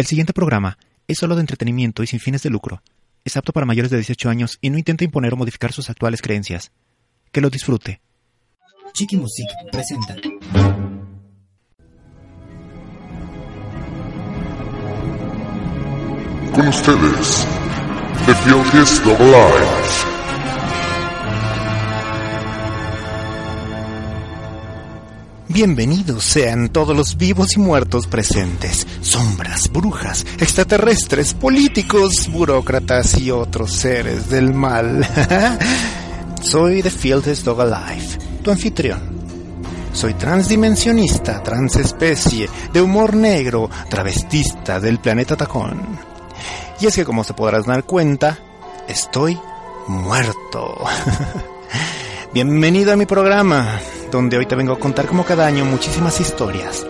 El siguiente programa es solo de entretenimiento y sin fines de lucro. Es apto para mayores de 18 años y no intenta imponer o modificar sus actuales creencias. Que lo disfrute. Chiqui Music presenta. Con ustedes, The Filthiest of Lives. Bienvenidos sean todos los vivos y muertos presentes, sombras, brujas, extraterrestres, políticos, burócratas y otros seres del mal. Soy The Fieldest Dog Alive, tu anfitrión. Soy transdimensionista, transespecie, de humor negro, travestista del planeta Tacón. Y es que como se podrás dar cuenta, estoy muerto. Bienvenido a mi programa, donde hoy te vengo a contar como cada año muchísimas historias.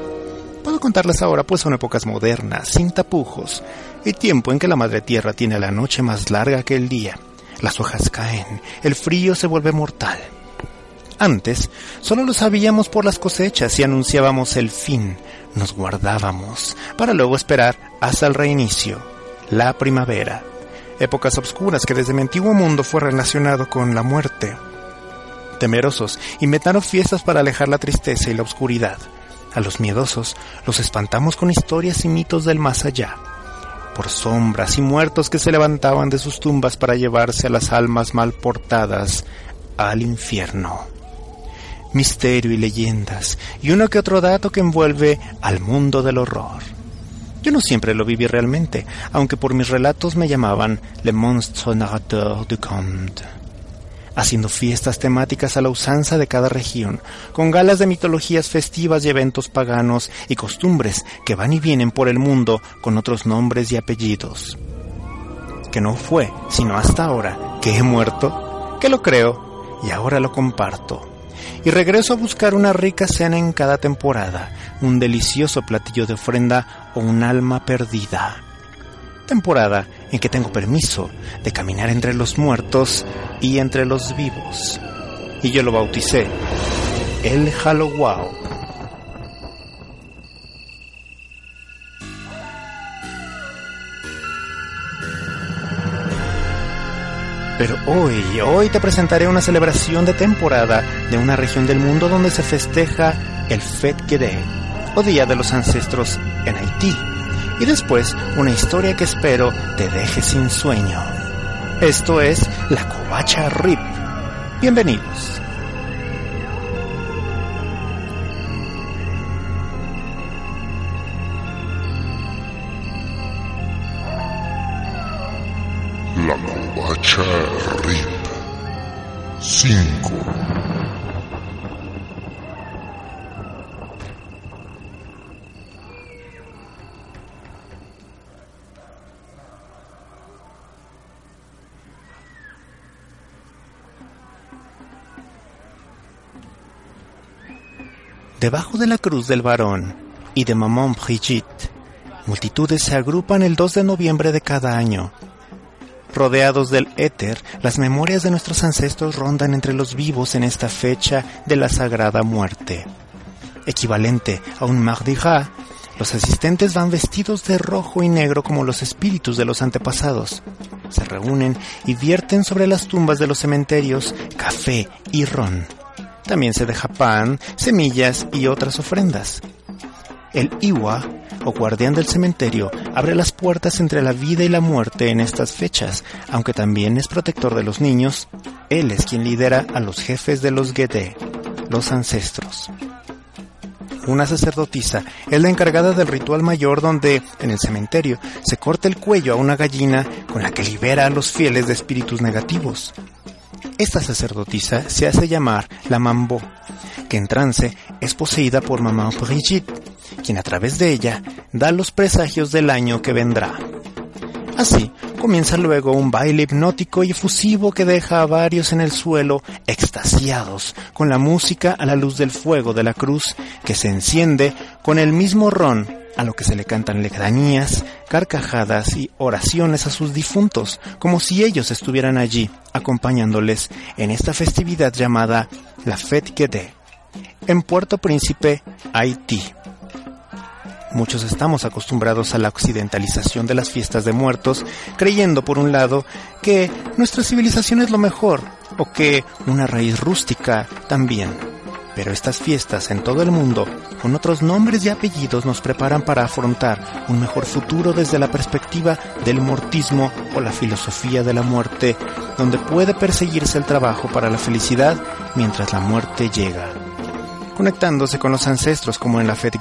Puedo contarlas ahora pues son épocas modernas, sin tapujos, y tiempo en que la madre tierra tiene la noche más larga que el día. Las hojas caen, el frío se vuelve mortal. Antes solo lo sabíamos por las cosechas y anunciábamos el fin, nos guardábamos, para luego esperar hasta el reinicio, la primavera. Épocas obscuras que desde mi antiguo mundo fue relacionado con la muerte temerosos inventaron fiestas para alejar la tristeza y la oscuridad. A los miedosos los espantamos con historias y mitos del más allá, por sombras y muertos que se levantaban de sus tumbas para llevarse a las almas mal portadas al infierno. Misterio y leyendas, y uno que otro dato que envuelve al mundo del horror. Yo no siempre lo viví realmente, aunque por mis relatos me llamaban Le Monstre Narrateur du Conte haciendo fiestas temáticas a la usanza de cada región, con galas de mitologías festivas y eventos paganos y costumbres que van y vienen por el mundo con otros nombres y apellidos. Que no fue, sino hasta ahora, que he muerto, que lo creo y ahora lo comparto. Y regreso a buscar una rica cena en cada temporada, un delicioso platillo de ofrenda o un alma perdida temporada en que tengo permiso de caminar entre los muertos y entre los vivos. Y yo lo bauticé el Halloween. Pero hoy, hoy te presentaré una celebración de temporada de una región del mundo donde se festeja el Fet Gede, o Día de los Ancestros en Haití y después una historia que espero te deje sin sueño. Esto es La Covacha Rip. Bienvenidos. La Covacha Rip 5 Debajo de la cruz del varón y de Maman Brigitte, multitudes se agrupan el 2 de noviembre de cada año. Rodeados del éter, las memorias de nuestros ancestros rondan entre los vivos en esta fecha de la sagrada muerte. Equivalente a un Mardi Gras, los asistentes van vestidos de rojo y negro como los espíritus de los antepasados. Se reúnen y vierten sobre las tumbas de los cementerios café y ron. También se deja pan, semillas y otras ofrendas. El Iwa, o guardián del cementerio, abre las puertas entre la vida y la muerte en estas fechas, aunque también es protector de los niños. Él es quien lidera a los jefes de los Gede, los ancestros. Una sacerdotisa es la encargada del ritual mayor donde, en el cementerio, se corta el cuello a una gallina con la que libera a los fieles de espíritus negativos. Esta sacerdotisa se hace llamar la Mambo, que en trance es poseída por mamá Brigitte, quien a través de ella da los presagios del año que vendrá. Así comienza luego un baile hipnótico y efusivo que deja a varios en el suelo extasiados con la música a la luz del fuego de la cruz que se enciende con el mismo ron a lo que se le cantan legranías, carcajadas y oraciones a sus difuntos, como si ellos estuvieran allí, acompañándoles en esta festividad llamada la Fête Guédé, en Puerto Príncipe, Haití. Muchos estamos acostumbrados a la occidentalización de las fiestas de muertos, creyendo por un lado que nuestra civilización es lo mejor, o que una raíz rústica también. Pero estas fiestas en todo el mundo, con otros nombres y apellidos, nos preparan para afrontar un mejor futuro desde la perspectiva del mortismo o la filosofía de la muerte, donde puede perseguirse el trabajo para la felicidad mientras la muerte llega. Conectándose con los ancestros como en la Fet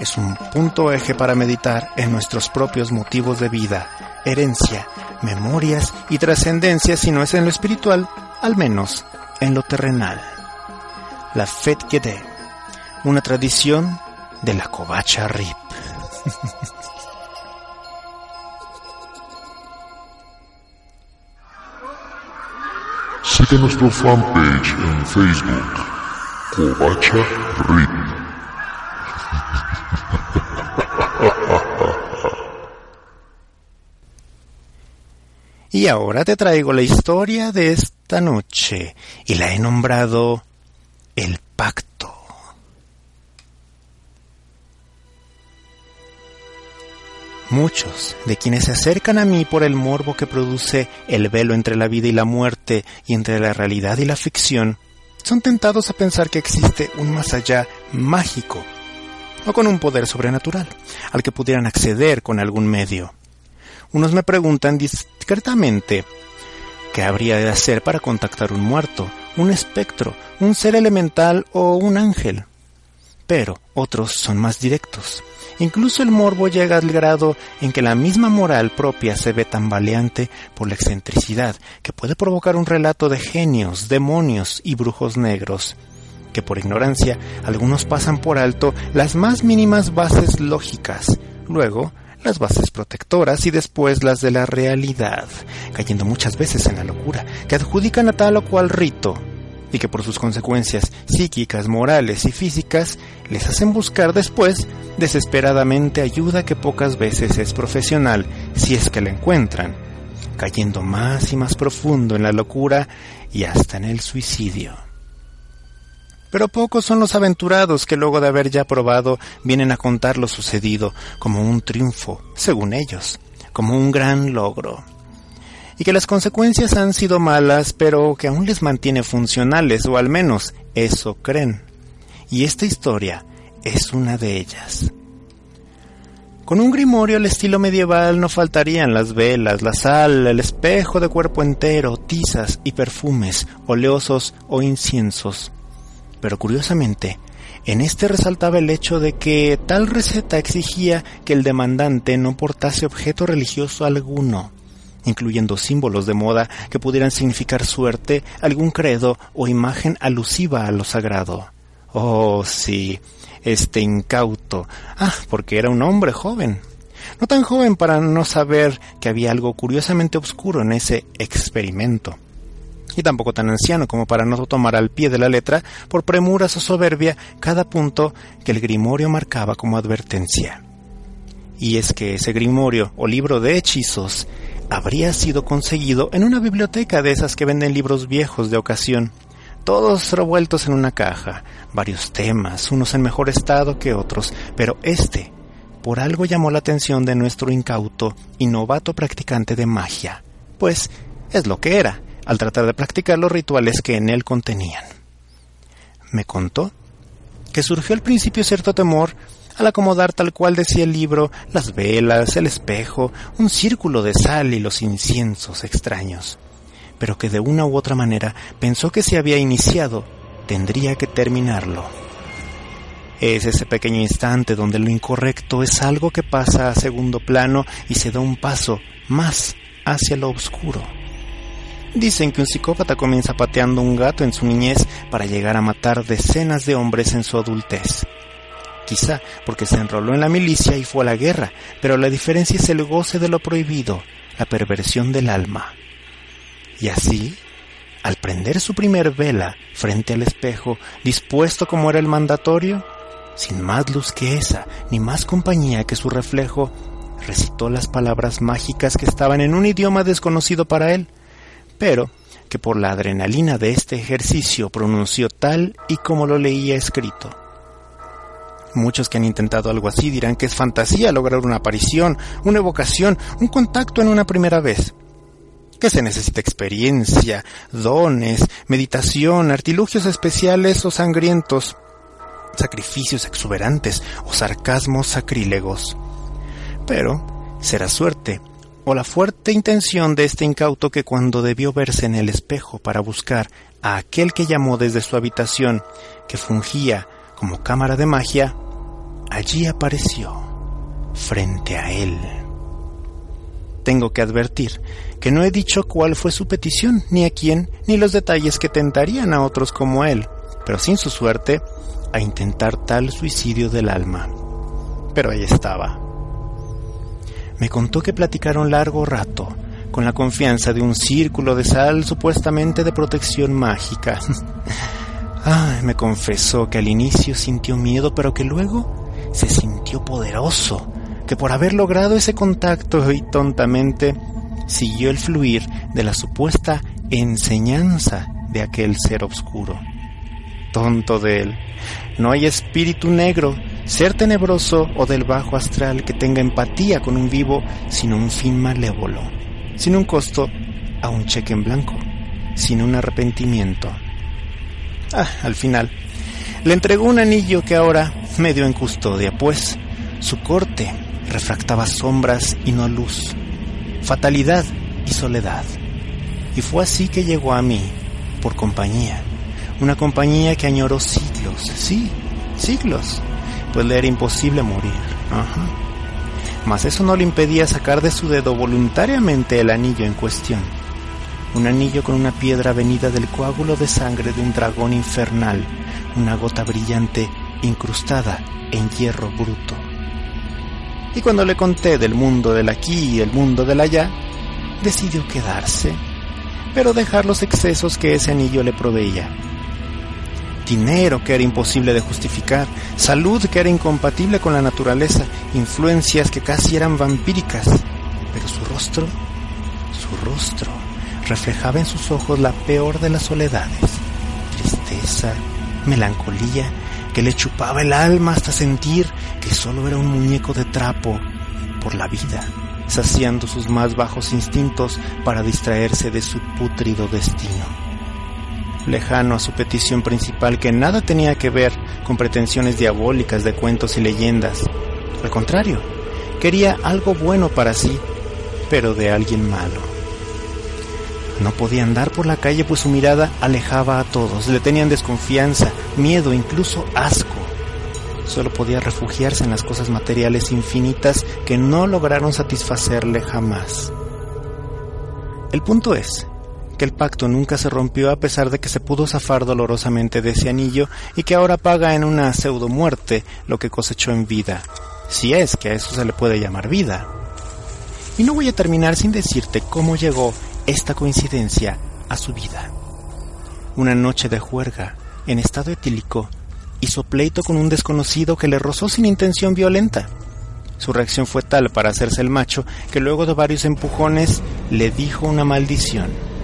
es un punto eje para meditar en nuestros propios motivos de vida, herencia, memorias y trascendencia si no es en lo espiritual, al menos en lo terrenal. La Fet una tradición de la covacha Rip. Sigue nuestro fanpage en Facebook, Covacha Rip. Y ahora te traigo la historia de esta noche y la he nombrado El Pacto. Muchos de quienes se acercan a mí por el morbo que produce el velo entre la vida y la muerte y entre la realidad y la ficción, son tentados a pensar que existe un más allá mágico o con un poder sobrenatural al que pudieran acceder con algún medio. Unos me preguntan discretamente qué habría de hacer para contactar un muerto, un espectro, un ser elemental o un ángel. Pero otros son más directos. Incluso el morbo llega al grado en que la misma moral propia se ve tambaleante por la excentricidad que puede provocar un relato de genios, demonios y brujos negros, que por ignorancia algunos pasan por alto las más mínimas bases lógicas. Luego, las bases protectoras y después las de la realidad, cayendo muchas veces en la locura, que adjudican a tal o cual rito, y que por sus consecuencias psíquicas, morales y físicas les hacen buscar después desesperadamente ayuda que pocas veces es profesional, si es que la encuentran, cayendo más y más profundo en la locura y hasta en el suicidio. Pero pocos son los aventurados que luego de haber ya probado vienen a contar lo sucedido como un triunfo, según ellos, como un gran logro. Y que las consecuencias han sido malas, pero que aún les mantiene funcionales, o al menos eso creen. Y esta historia es una de ellas. Con un grimorio al estilo medieval no faltarían las velas, la sal, el espejo de cuerpo entero, tizas y perfumes, oleosos o inciensos pero curiosamente, en este resaltaba el hecho de que tal receta exigía que el demandante no portase objeto religioso alguno, incluyendo símbolos de moda que pudieran significar suerte, algún credo o imagen alusiva a lo sagrado. Oh, sí, este incauto. Ah, porque era un hombre joven. No tan joven para no saber que había algo curiosamente oscuro en ese experimento y tampoco tan anciano como para no tomar al pie de la letra, por premuras o soberbia, cada punto que el grimorio marcaba como advertencia. Y es que ese grimorio o libro de hechizos habría sido conseguido en una biblioteca de esas que venden libros viejos de ocasión, todos revueltos en una caja, varios temas, unos en mejor estado que otros, pero este por algo llamó la atención de nuestro incauto y novato practicante de magia, pues es lo que era, al tratar de practicar los rituales que en él contenían. Me contó que surgió al principio cierto temor al acomodar tal cual decía el libro las velas, el espejo, un círculo de sal y los inciensos extraños, pero que de una u otra manera pensó que si había iniciado, tendría que terminarlo. Es ese pequeño instante donde lo incorrecto es algo que pasa a segundo plano y se da un paso más hacia lo oscuro. Dicen que un psicópata comienza pateando un gato en su niñez para llegar a matar decenas de hombres en su adultez. Quizá porque se enroló en la milicia y fue a la guerra, pero la diferencia es el goce de lo prohibido, la perversión del alma. Y así, al prender su primer vela frente al espejo, dispuesto como era el mandatorio, sin más luz que esa, ni más compañía que su reflejo, recitó las palabras mágicas que estaban en un idioma desconocido para él, pero que por la adrenalina de este ejercicio pronunció tal y como lo leía escrito. Muchos que han intentado algo así dirán que es fantasía lograr una aparición, una evocación, un contacto en una primera vez. Que se necesita experiencia, dones, meditación, artilugios especiales o sangrientos, sacrificios exuberantes o sarcasmos sacrílegos. Pero será suerte o la fuerte intención de este incauto que cuando debió verse en el espejo para buscar a aquel que llamó desde su habitación, que fungía como cámara de magia, allí apareció, frente a él. Tengo que advertir que no he dicho cuál fue su petición, ni a quién, ni los detalles que tentarían a otros como él, pero sin su suerte, a intentar tal suicidio del alma. Pero ahí estaba, me contó que platicaron largo rato, con la confianza de un círculo de sal supuestamente de protección mágica. me confesó que al inicio sintió miedo, pero que luego se sintió poderoso, que por haber logrado ese contacto y tontamente siguió el fluir de la supuesta enseñanza de aquel ser oscuro. Tonto de él. No hay espíritu negro ser tenebroso o del bajo astral que tenga empatía con un vivo, sino un fin malévolo, sin un costo a un cheque en blanco, sin un arrepentimiento. Ah, al final, le entregó un anillo que ahora me dio en custodia, pues su corte refractaba sombras y no luz, fatalidad y soledad. Y fue así que llegó a mí, por compañía, una compañía que añoró siglos, sí, siglos pues le era imposible morir. Mas eso no le impedía sacar de su dedo voluntariamente el anillo en cuestión. Un anillo con una piedra venida del coágulo de sangre de un dragón infernal, una gota brillante incrustada en hierro bruto. Y cuando le conté del mundo del aquí y el mundo del allá, decidió quedarse, pero dejar los excesos que ese anillo le proveía dinero que era imposible de justificar, salud que era incompatible con la naturaleza, influencias que casi eran vampíricas. Pero su rostro, su rostro, reflejaba en sus ojos la peor de las soledades, tristeza, melancolía, que le chupaba el alma hasta sentir que solo era un muñeco de trapo por la vida, saciando sus más bajos instintos para distraerse de su putrido destino lejano a su petición principal que nada tenía que ver con pretensiones diabólicas de cuentos y leyendas. Al contrario, quería algo bueno para sí, pero de alguien malo. No podía andar por la calle pues su mirada alejaba a todos, le tenían desconfianza, miedo, incluso asco. Solo podía refugiarse en las cosas materiales infinitas que no lograron satisfacerle jamás. El punto es que el pacto nunca se rompió a pesar de que se pudo zafar dolorosamente de ese anillo y que ahora paga en una pseudo muerte lo que cosechó en vida, si es que a eso se le puede llamar vida. Y no voy a terminar sin decirte cómo llegó esta coincidencia a su vida. Una noche de juerga, en estado etílico, hizo pleito con un desconocido que le rozó sin intención violenta. Su reacción fue tal para hacerse el macho que luego de varios empujones le dijo una maldición.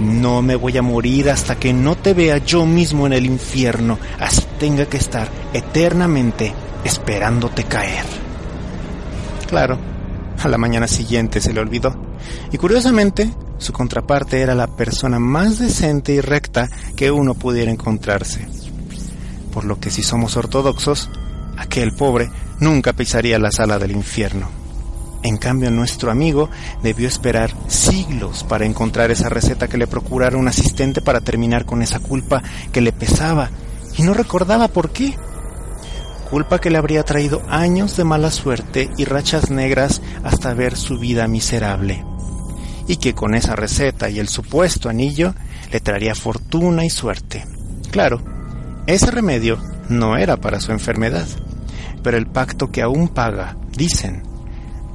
No me voy a morir hasta que no te vea yo mismo en el infierno, así tenga que estar eternamente esperándote caer. Claro, a la mañana siguiente se le olvidó, y curiosamente, su contraparte era la persona más decente y recta que uno pudiera encontrarse. Por lo que si somos ortodoxos, aquel pobre nunca pisaría la sala del infierno. En cambio, nuestro amigo debió esperar siglos para encontrar esa receta que le procurara un asistente para terminar con esa culpa que le pesaba y no recordaba por qué. Culpa que le habría traído años de mala suerte y rachas negras hasta ver su vida miserable. Y que con esa receta y el supuesto anillo le traería fortuna y suerte. Claro, ese remedio no era para su enfermedad, pero el pacto que aún paga, dicen,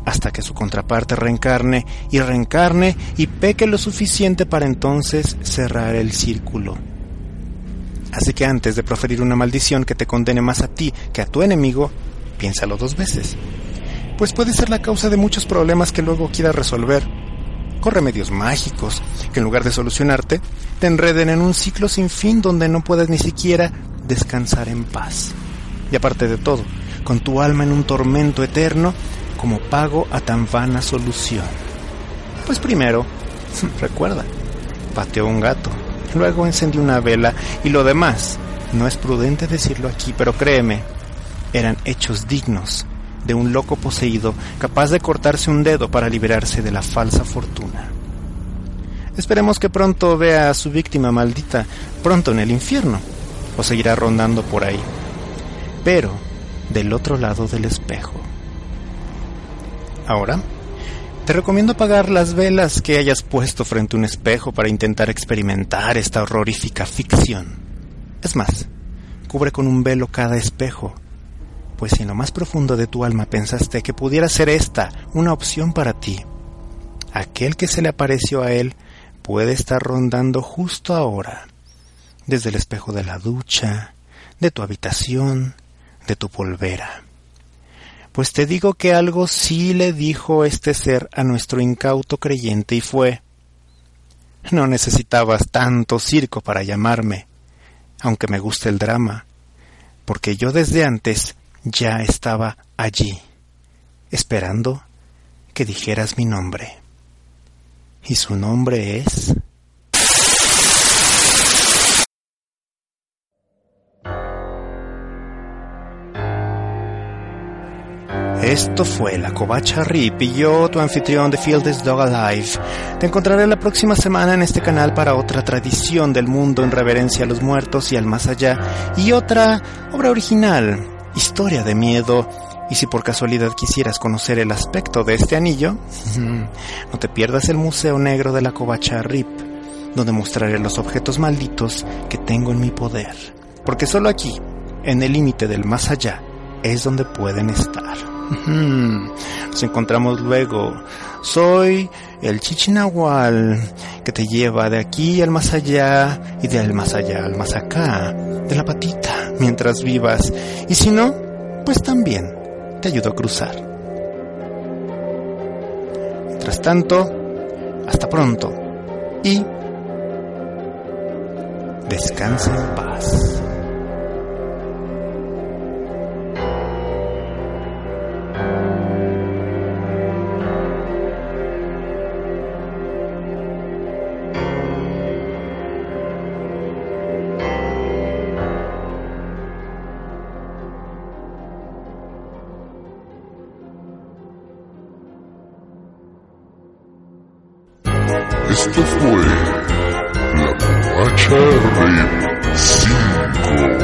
hasta que su contraparte reencarne y reencarne y peque lo suficiente para entonces cerrar el círculo. Así que antes de proferir una maldición que te condene más a ti que a tu enemigo, piénsalo dos veces, pues puede ser la causa de muchos problemas que luego quieras resolver. Con remedios mágicos que en lugar de solucionarte, te enreden en un ciclo sin fin donde no puedes ni siquiera descansar en paz. Y aparte de todo, con tu alma en un tormento eterno como pago a tan vana solución. Pues primero, recuerda, pateó un gato, luego encendió una vela y lo demás, no es prudente decirlo aquí, pero créeme, eran hechos dignos de un loco poseído capaz de cortarse un dedo para liberarse de la falsa fortuna. Esperemos que pronto vea a su víctima maldita, pronto en el infierno, o seguirá rondando por ahí, pero del otro lado del espejo. Ahora, te recomiendo apagar las velas que hayas puesto frente a un espejo para intentar experimentar esta horrorífica ficción. Es más, cubre con un velo cada espejo, pues si en lo más profundo de tu alma pensaste que pudiera ser esta una opción para ti, aquel que se le apareció a él puede estar rondando justo ahora, desde el espejo de la ducha, de tu habitación, de tu polvera. Pues te digo que algo sí le dijo este ser a nuestro incauto creyente y fue No necesitabas tanto circo para llamarme, aunque me guste el drama, porque yo desde antes ya estaba allí, esperando que dijeras mi nombre. Y su nombre es... Esto fue La Covacha Rip y yo, tu anfitrión de Field Dog Alive. Te encontraré la próxima semana en este canal para otra tradición del mundo en reverencia a los muertos y al más allá y otra obra original, historia de miedo y si por casualidad quisieras conocer el aspecto de este anillo, no te pierdas el Museo Negro de la Covacha Rip, donde mostraré los objetos malditos que tengo en mi poder. Porque solo aquí, en el límite del más allá, es donde pueden estar. Nos encontramos luego. Soy el Chichinahual que te lleva de aquí al más allá y del más allá al más acá, de la patita, mientras vivas. Y si no, pues también te ayudo a cruzar. Mientras tanto, hasta pronto y descansa en paz. Esto fue La Covacha Rip 5.